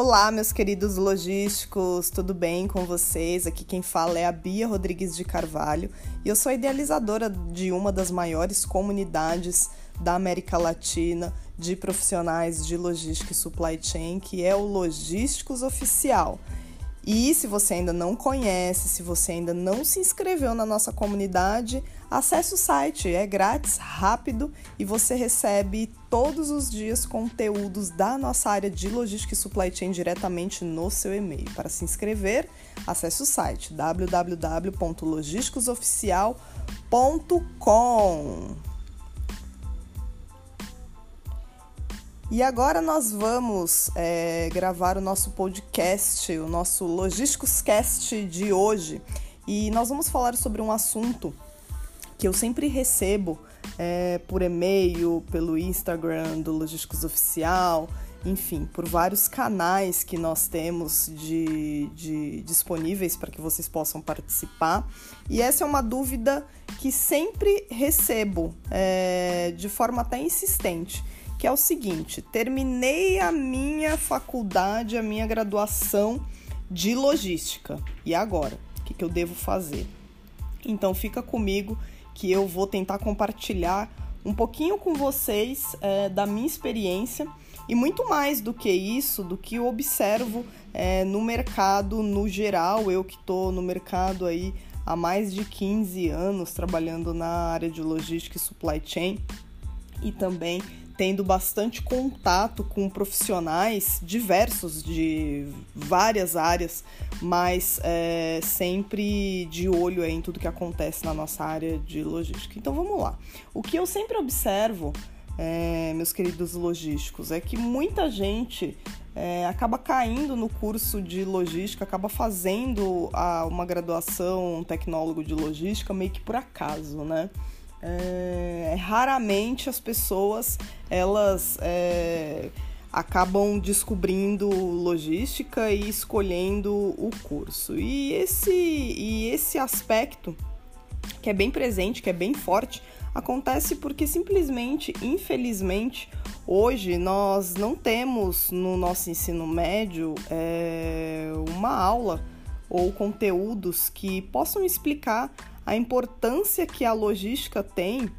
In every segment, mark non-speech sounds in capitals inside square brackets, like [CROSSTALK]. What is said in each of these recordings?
Olá, meus queridos logísticos, tudo bem com vocês? Aqui quem fala é a Bia Rodrigues de Carvalho e eu sou idealizadora de uma das maiores comunidades da América Latina de profissionais de logística e supply chain, que é o Logísticos Oficial. E se você ainda não conhece, se você ainda não se inscreveu na nossa comunidade, acesse o site, é grátis, rápido e você recebe todos os dias conteúdos da nossa área de logística e supply chain diretamente no seu e-mail. Para se inscrever, acesse o site www.logisticosoficial.com. E agora nós vamos é, gravar o nosso podcast, o nosso Logísticos Cast de hoje. E nós vamos falar sobre um assunto que eu sempre recebo é, por e-mail, pelo Instagram do Logísticos Oficial, enfim, por vários canais que nós temos de, de disponíveis para que vocês possam participar. E essa é uma dúvida que sempre recebo é, de forma até insistente que é o seguinte: terminei a minha faculdade, a minha graduação de logística. E agora? O que, que eu devo fazer? Então fica comigo que eu vou tentar compartilhar um pouquinho com vocês é, da minha experiência e muito mais do que isso, do que eu observo é, no mercado no geral. Eu que estou no mercado aí há mais de 15 anos trabalhando na área de logística e supply chain e também tendo bastante contato com profissionais diversos de várias áreas, mas é, sempre de olho em tudo que acontece na nossa área de logística. Então vamos lá. O que eu sempre observo, é, meus queridos logísticos, é que muita gente é, acaba caindo no curso de logística, acaba fazendo a, uma graduação, um tecnólogo de logística meio que por acaso, né? É, raramente as pessoas elas é, acabam descobrindo logística e escolhendo o curso. E esse, e esse aspecto que é bem presente, que é bem forte, acontece porque simplesmente, infelizmente, hoje nós não temos no nosso ensino médio é, uma aula ou conteúdos que possam explicar a importância que a logística tem,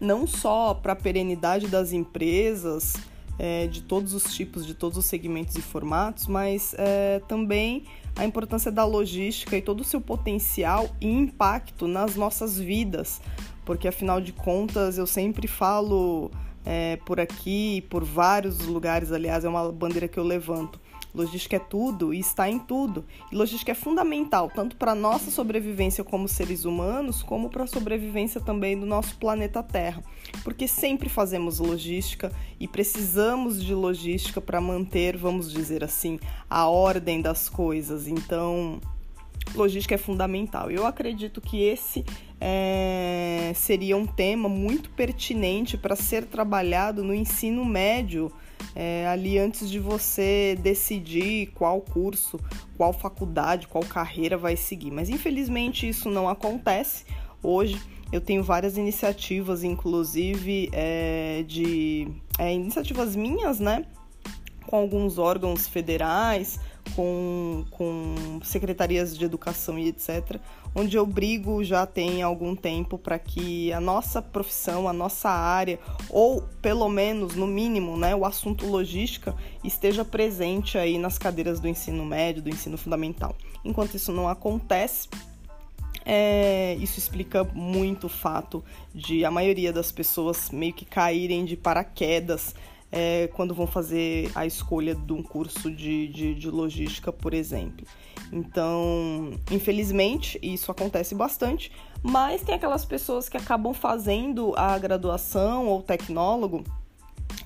não só para a perenidade das empresas, é, de todos os tipos, de todos os segmentos e formatos, mas é, também a importância da logística e todo o seu potencial e impacto nas nossas vidas, porque afinal de contas eu sempre falo é, por aqui, por vários lugares, aliás, é uma bandeira que eu levanto. Logística é tudo e está em tudo. E logística é fundamental, tanto para a nossa sobrevivência como seres humanos, como para a sobrevivência também do nosso planeta Terra. Porque sempre fazemos logística e precisamos de logística para manter, vamos dizer assim, a ordem das coisas. Então, logística é fundamental. Eu acredito que esse é, seria um tema muito pertinente para ser trabalhado no ensino médio é, ali antes de você decidir qual curso, qual faculdade, qual carreira vai seguir. Mas infelizmente isso não acontece. Hoje eu tenho várias iniciativas, inclusive é, de é, iniciativas minhas, né? Com alguns órgãos federais, com, com secretarias de educação e etc., onde eu brigo já tem algum tempo para que a nossa profissão, a nossa área, ou pelo menos, no mínimo, né, o assunto logística esteja presente aí nas cadeiras do ensino médio, do ensino fundamental. Enquanto isso não acontece, é, isso explica muito o fato de a maioria das pessoas meio que caírem de paraquedas é, quando vão fazer a escolha de um curso de, de, de logística, por exemplo. Então, infelizmente, isso acontece bastante, mas tem aquelas pessoas que acabam fazendo a graduação ou tecnólogo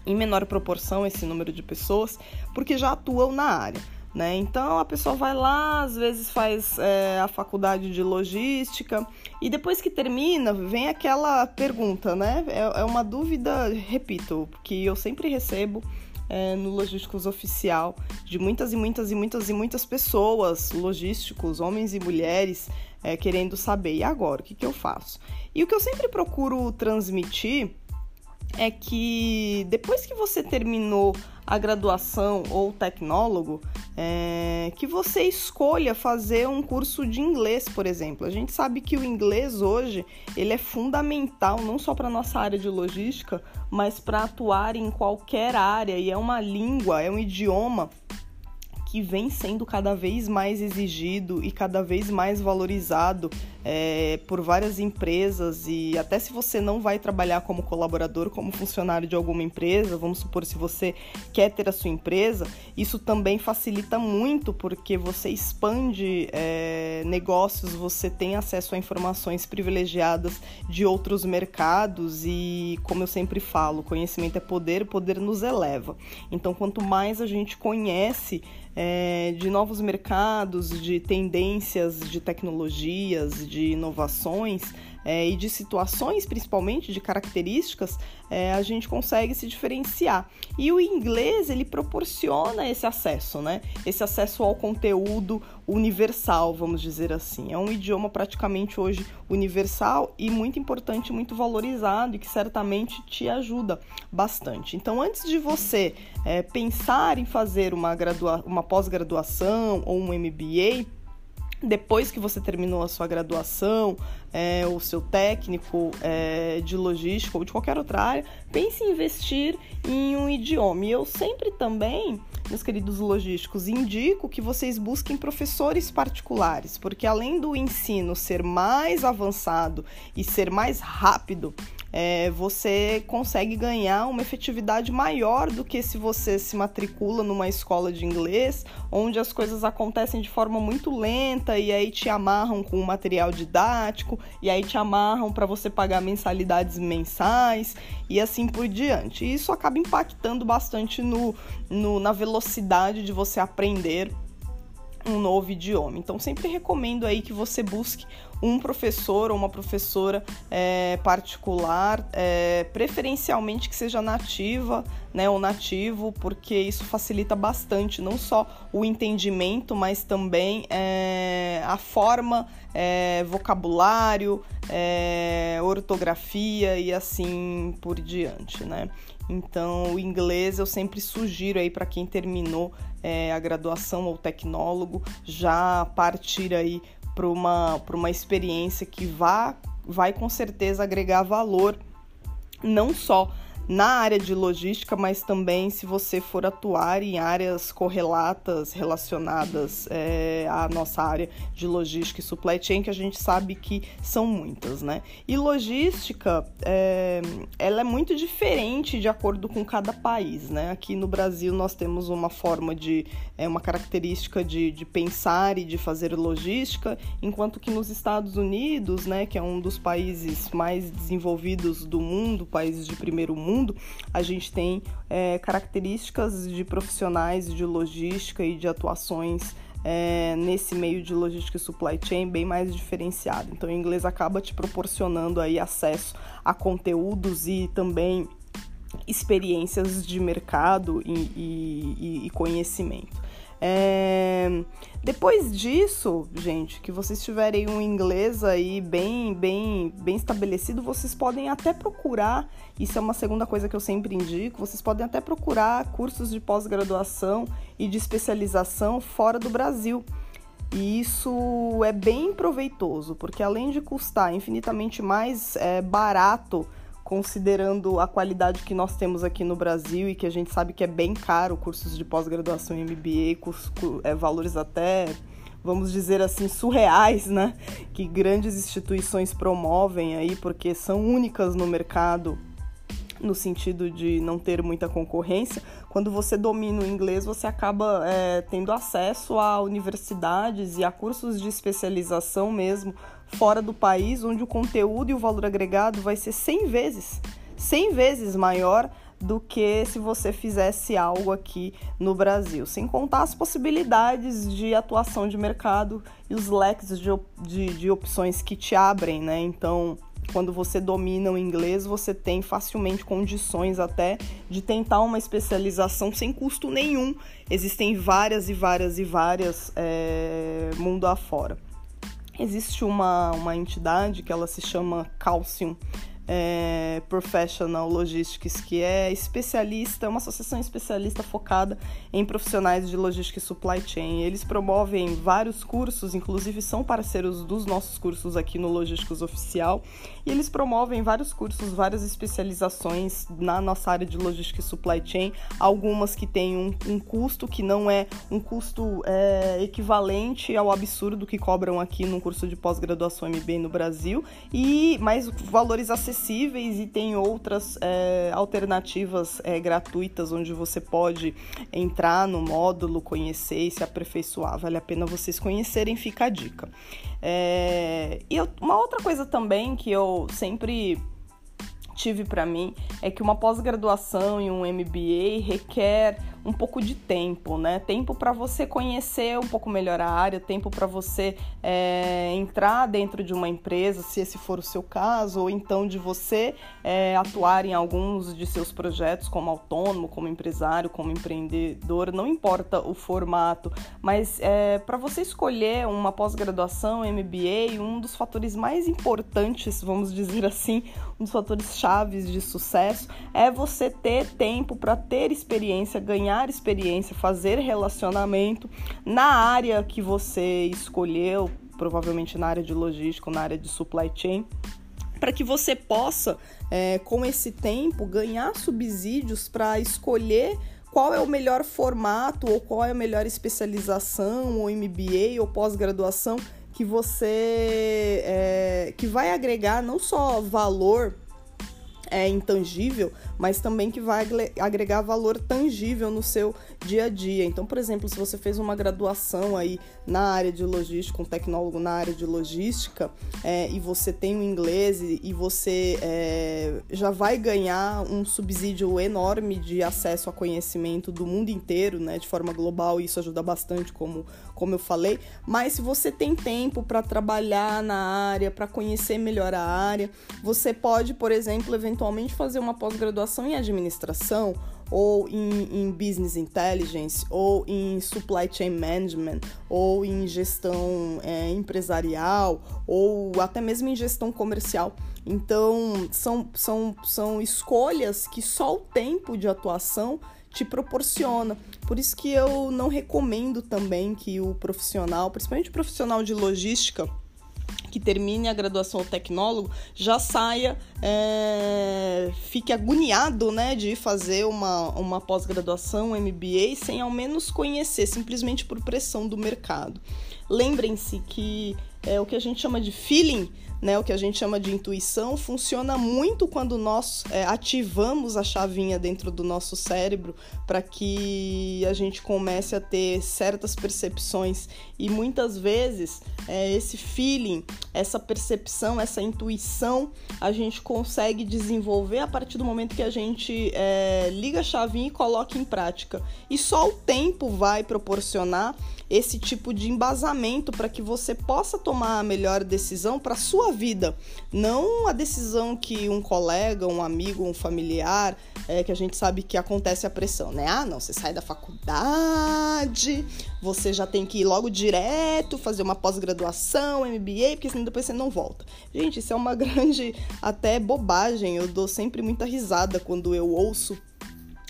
em menor proporção esse número de pessoas, porque já atuam na área. Né? Então a pessoa vai lá, às vezes faz é, a faculdade de logística e depois que termina vem aquela pergunta, né? É, é uma dúvida, repito, que eu sempre recebo é, no Logísticos Oficial de muitas e muitas e muitas e muitas pessoas, logísticos, homens e mulheres, é, querendo saber, e agora, o que, que eu faço? E o que eu sempre procuro transmitir é que depois que você terminou a graduação ou tecnólogo, é, que você escolha fazer um curso de inglês, por exemplo. A gente sabe que o inglês hoje ele é fundamental não só para nossa área de logística, mas para atuar em qualquer área e é uma língua, é um idioma que vem sendo cada vez mais exigido e cada vez mais valorizado é, por várias empresas e até se você não vai trabalhar como colaborador, como funcionário de alguma empresa, vamos supor se você quer ter a sua empresa, isso também facilita muito porque você expande é, negócios, você tem acesso a informações privilegiadas de outros mercados e, como eu sempre falo, conhecimento é poder, poder nos eleva. Então, quanto mais a gente conhece é, de novos mercados, de tendências, de tecnologias, de inovações é, e de situações, principalmente de características, é, a gente consegue se diferenciar. E o inglês ele proporciona esse acesso, né? Esse acesso ao conteúdo universal, vamos dizer assim. É um idioma praticamente hoje universal e muito importante, muito valorizado e que certamente te ajuda bastante. Então, antes de você é, pensar em fazer uma, uma pós-graduação ou um MBA, depois que você terminou a sua graduação, é, o seu técnico é, de logística ou de qualquer outra área, pense em investir em um idioma. E eu sempre também, meus queridos logísticos, indico que vocês busquem professores particulares, porque além do ensino ser mais avançado e ser mais rápido, é, você consegue ganhar uma efetividade maior do que se você se matricula numa escola de inglês, onde as coisas acontecem de forma muito lenta e aí te amarram com material didático e aí te amarram para você pagar mensalidades mensais e assim por diante. E isso acaba impactando bastante no, no na velocidade de você aprender um novo idioma. Então, sempre recomendo aí que você busque um professor ou uma professora é, particular, é, preferencialmente que seja nativa, né, ou nativo, porque isso facilita bastante não só o entendimento, mas também é, a forma, é, vocabulário, é, ortografia e assim por diante, né? Então, o inglês eu sempre sugiro aí para quem terminou é, a graduação ou tecnólogo já partir aí para uma, uma experiência que vá, vai com certeza agregar valor não só na área de logística, mas também se você for atuar em áreas correlatas relacionadas é, à nossa área de logística e supply chain, que a gente sabe que são muitas, né? E logística, é, ela é muito diferente de acordo com cada país, né? Aqui no Brasil nós temos uma forma de, é, uma característica de, de pensar e de fazer logística, enquanto que nos Estados Unidos, né, que é um dos países mais desenvolvidos do mundo, países de primeiro mundo, mundo, a gente tem é, características de profissionais de logística e de atuações é, nesse meio de logística e supply chain bem mais diferenciado. Então, o inglês acaba te proporcionando aí acesso a conteúdos e também experiências de mercado e, e, e conhecimento. É... Depois disso, gente, que vocês tiverem um inglês aí bem, bem, bem estabelecido, vocês podem até procurar. Isso é uma segunda coisa que eu sempre indico. Vocês podem até procurar cursos de pós-graduação e de especialização fora do Brasil. E isso é bem proveitoso, porque além de custar infinitamente mais é, barato considerando a qualidade que nós temos aqui no Brasil e que a gente sabe que é bem caro cursos de pós-graduação em MBA, cursos, é, valores até, vamos dizer assim, surreais, né? Que grandes instituições promovem aí porque são únicas no mercado no sentido de não ter muita concorrência, quando você domina o inglês, você acaba é, tendo acesso a universidades e a cursos de especialização mesmo fora do país, onde o conteúdo e o valor agregado vai ser 100 vezes, 100 vezes maior do que se você fizesse algo aqui no Brasil, sem contar as possibilidades de atuação de mercado e os leques de, de, de opções que te abrem, né? Então, quando você domina o inglês, você tem facilmente condições até de tentar uma especialização sem custo nenhum. Existem várias e várias e várias é, mundo afora. Existe uma, uma entidade que ela se chama Calcium é, Professional Logistics, que é especialista, uma associação especialista focada em profissionais de logística e supply chain. Eles promovem vários cursos, inclusive são parceiros dos nossos cursos aqui no Logísticos Oficial, e eles promovem vários cursos, várias especializações na nossa área de logística e supply chain, algumas que têm um, um custo que não é um custo é, equivalente ao absurdo que cobram aqui num curso de pós-graduação MBA no Brasil, e mais valores acessíveis acessíveis e tem outras é, alternativas é, gratuitas onde você pode entrar no módulo, conhecer e se aperfeiçoar. Vale a pena vocês conhecerem, fica a dica. É, e eu, uma outra coisa também que eu sempre tive para mim é que uma pós-graduação e um MBA requer um pouco de tempo, né? Tempo para você conhecer um pouco melhor a área, tempo para você é, entrar dentro de uma empresa, se esse for o seu caso, ou então de você é, atuar em alguns de seus projetos como autônomo, como empresário, como empreendedor, não importa o formato, mas é, para você escolher uma pós-graduação, MBA, um dos fatores mais importantes, vamos dizer assim, um dos fatores chaves de sucesso é você ter tempo para ter experiência, ganhar ganhar experiência, fazer relacionamento na área que você escolheu, provavelmente na área de logística, na área de supply chain, para que você possa, é, com esse tempo, ganhar subsídios para escolher qual é o melhor formato ou qual é a melhor especialização ou MBA ou pós-graduação que você é, que vai agregar não só valor é intangível, mas também que vai agregar valor tangível no seu dia a dia. Então, por exemplo, se você fez uma graduação aí na área de logística, um tecnólogo na área de logística, é, e você tem o inglês e, e você é, já vai ganhar um subsídio enorme de acesso a conhecimento do mundo inteiro, né, de forma global, e isso ajuda bastante, como, como eu falei. Mas se você tem tempo para trabalhar na área, para conhecer melhor a área, você pode, por exemplo, eventualmente fazer uma pós-graduação em administração ou em, em, business intelligence, ou em supply chain management, ou em gestão é, empresarial, ou até mesmo em gestão comercial. Então, são, são, são escolhas que só o tempo de atuação te proporciona. Por isso que eu não recomendo também que o profissional, principalmente o profissional de logística, que termine a graduação ou tecnólogo já saia, é, fique agoniado né, de fazer uma, uma pós-graduação, MBA, sem ao menos conhecer, simplesmente por pressão do mercado. Lembrem-se que é, o que a gente chama de feeling né, o que a gente chama de intuição, funciona muito quando nós é, ativamos a chavinha dentro do nosso cérebro para que a gente comece a ter certas percepções. E muitas vezes é, esse feeling, essa percepção, essa intuição, a gente consegue desenvolver a partir do momento que a gente é, liga a chavinha e coloca em prática. E só o tempo vai proporcionar esse tipo de embasamento para que você possa tomar a melhor decisão para sua vida, não a decisão que um colega, um amigo, um familiar, é, que a gente sabe que acontece a pressão, né? Ah, não, você sai da faculdade, você já tem que ir logo direto fazer uma pós-graduação, MBA, porque senão depois você não volta. Gente, isso é uma [LAUGHS] grande até bobagem. Eu dou sempre muita risada quando eu ouço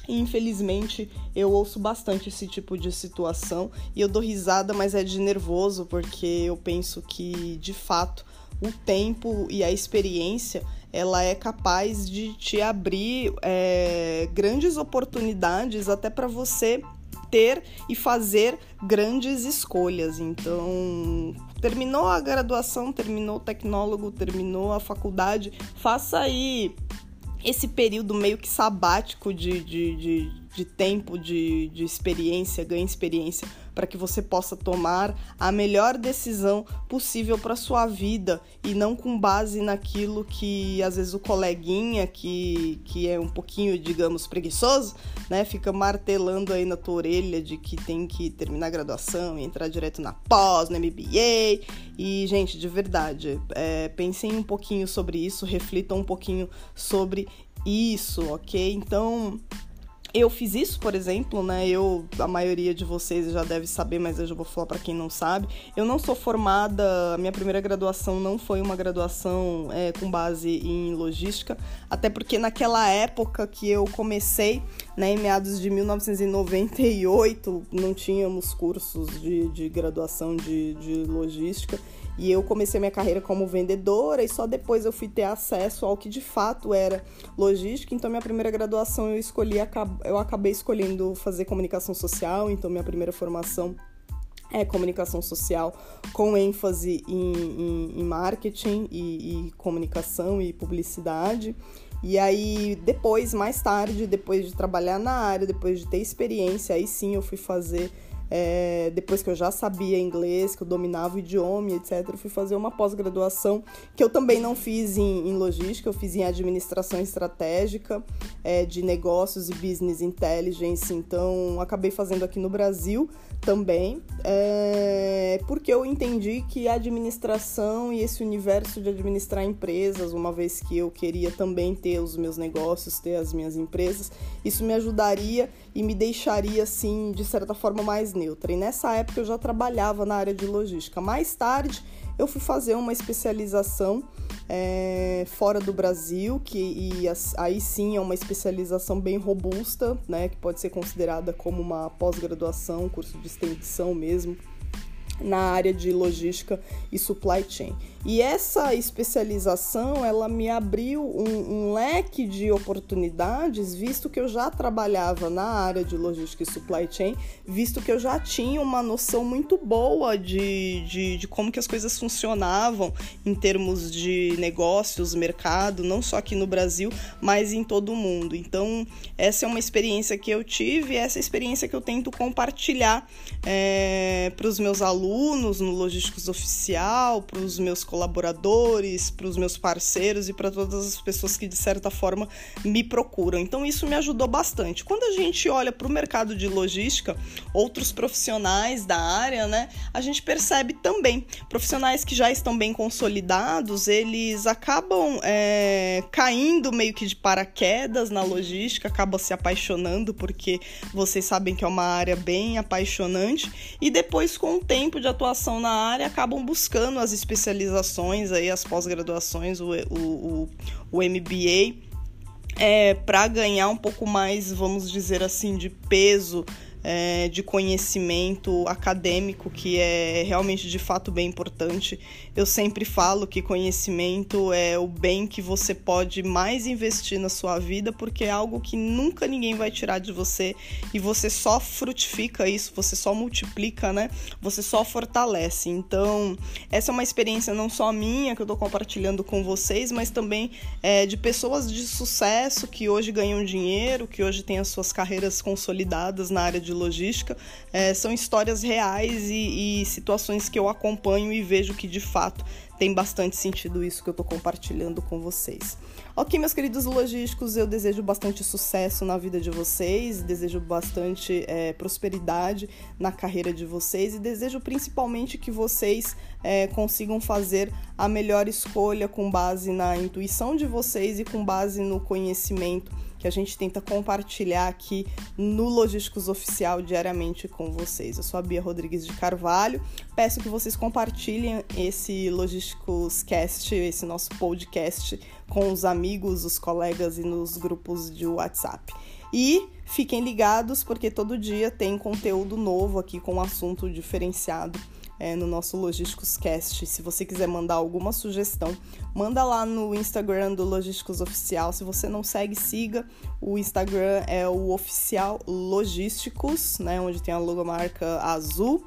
infelizmente eu ouço bastante esse tipo de situação e eu dou risada, mas é de nervoso porque eu penso que de fato o tempo e a experiência ela é capaz de te abrir é, grandes oportunidades até para você ter e fazer grandes escolhas. Então, terminou a graduação, terminou o tecnólogo, terminou a faculdade, faça aí esse período meio que sabático de, de, de, de tempo, de, de experiência, ganhe experiência, para que você possa tomar a melhor decisão possível para sua vida e não com base naquilo que às vezes o coleguinha que, que é um pouquinho, digamos, preguiçoso, né, fica martelando aí na tua orelha de que tem que terminar a graduação e entrar direto na pós, no MBA. E, gente, de verdade, é, pensem um pouquinho sobre isso, reflitam um pouquinho sobre isso, ok? Então, eu fiz isso, por exemplo, né? Eu, a maioria de vocês já deve saber, mas eu já vou falar para quem não sabe. Eu não sou formada, minha primeira graduação não foi uma graduação é, com base em logística, até porque naquela época que eu comecei, né, em meados de 1998, não tínhamos cursos de, de graduação de, de logística. E eu comecei minha carreira como vendedora e só depois eu fui ter acesso ao que de fato era logística. Então minha primeira graduação eu escolhi, eu acabei escolhendo fazer comunicação social, então minha primeira formação é comunicação social com ênfase em, em, em marketing e, e comunicação e publicidade. E aí, depois, mais tarde, depois de trabalhar na área, depois de ter experiência, aí sim eu fui fazer é, depois que eu já sabia inglês, que eu dominava o idioma, etc., eu fui fazer uma pós-graduação que eu também não fiz em, em, logística, eu fiz em administração estratégica é, de negócios e business intelligence, então acabei fazendo aqui no Brasil também, é, porque eu entendi que a administração e esse universo de administrar empresas, uma vez que eu queria também ter os meus negócios, ter as minhas empresas, isso me ajudaria e me deixaria, assim, de certa forma mais neutra. E nessa época eu já trabalhava na área de logística. Mais tarde eu fui fazer uma especialização é, fora do Brasil, que e aí sim é uma especialização bem robusta, né, que pode ser considerada como uma pós-graduação, curso de extensão mesmo na área de logística e supply chain. E essa especialização, ela me abriu um, um, leque de oportunidades, visto que eu já trabalhava na área de logística e supply chain, visto que eu já tinha uma noção muito boa de, de, de como que as coisas funcionavam em termos de negócios, mercado, não só aqui no Brasil, mas em todo o mundo. Então, essa é uma experiência que eu tive, essa experiência que eu tento compartilhar é, para os meus alunos no Logísticos Oficial, para os meus colegas colaboradores, para os meus parceiros e para todas as pessoas que de certa forma me procuram. Então isso me ajudou bastante. Quando a gente olha para o mercado de logística, outros profissionais da área, né, a gente percebe também profissionais que já estão bem consolidados, eles acabam é, caindo meio que de paraquedas na logística, acabam se apaixonando porque vocês sabem que é uma área bem apaixonante e depois com o tempo de atuação na área acabam buscando as especializações graduações, aí, as pós-graduações, o, o, o, MBA, é, para ganhar um pouco mais, vamos dizer assim, de peso é, de conhecimento acadêmico, que é realmente de fato bem importante. Eu sempre falo que conhecimento é o bem que você pode mais investir na sua vida, porque é algo que nunca ninguém vai tirar de você e você só frutifica isso, você só multiplica, né? Você só fortalece. Então, essa é uma experiência não só minha que eu estou compartilhando com vocês, mas também é, de pessoas de sucesso que hoje ganham dinheiro, que hoje têm as suas carreiras consolidadas na área de logística, é, são histórias reais e, e situações que eu acompanho e vejo que de fato tem bastante sentido isso que eu estou compartilhando com vocês. Ok, meus queridos logísticos, eu desejo bastante sucesso na vida de vocês, desejo bastante é, prosperidade na carreira de vocês e desejo principalmente que vocês é, consigam fazer a melhor escolha com base na intuição de vocês e com base no conhecimento que a gente tenta compartilhar aqui no Logísticos Oficial diariamente com vocês. Eu sou a Bia Rodrigues de Carvalho. Peço que vocês compartilhem esse Logísticos Cast, esse nosso podcast com os amigos, os colegas e nos grupos de WhatsApp. E fiquem ligados porque todo dia tem conteúdo novo aqui com um assunto diferenciado é, no nosso Logísticos Cast. Se você quiser mandar alguma sugestão, manda lá no Instagram do Logísticos Oficial. Se você não segue, siga. O Instagram é o Oficial Logísticos, né, onde tem a logomarca azul.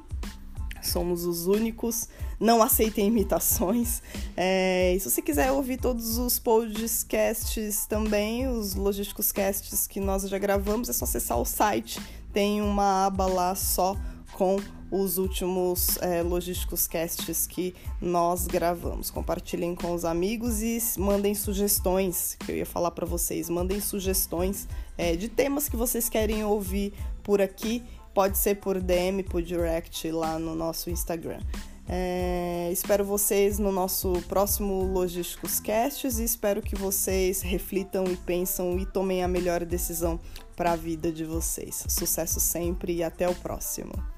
Somos os únicos. Não aceitem imitações. É, e se você quiser ouvir todos os podcasts também, os Logísticos Casts que nós já gravamos, é só acessar o site. Tem uma aba lá só com os últimos é, logísticos casts que nós gravamos. Compartilhem com os amigos e mandem sugestões, que eu ia falar para vocês. Mandem sugestões é, de temas que vocês querem ouvir por aqui. Pode ser por DM, por direct lá no nosso Instagram. É, espero vocês no nosso próximo Logísticos Casts e espero que vocês reflitam e pensam e tomem a melhor decisão para a vida de vocês. Sucesso sempre e até o próximo.